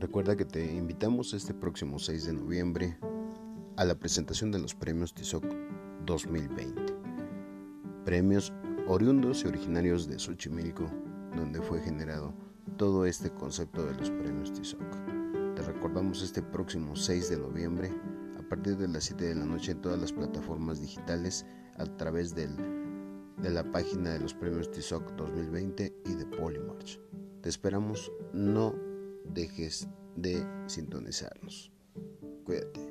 Recuerda que te invitamos este próximo 6 de noviembre a la presentación de los premios TISOC 2020. Premios oriundos y originarios de Xochimilco, donde fue generado todo este concepto de los premios TISOC. Te recordamos este próximo 6 de noviembre a partir de las 7 de la noche en todas las plataformas digitales a través de la página de los premios TISOC 2020 y de Polymarch. Te esperamos, no dejes de sintonizarnos. Cuídate.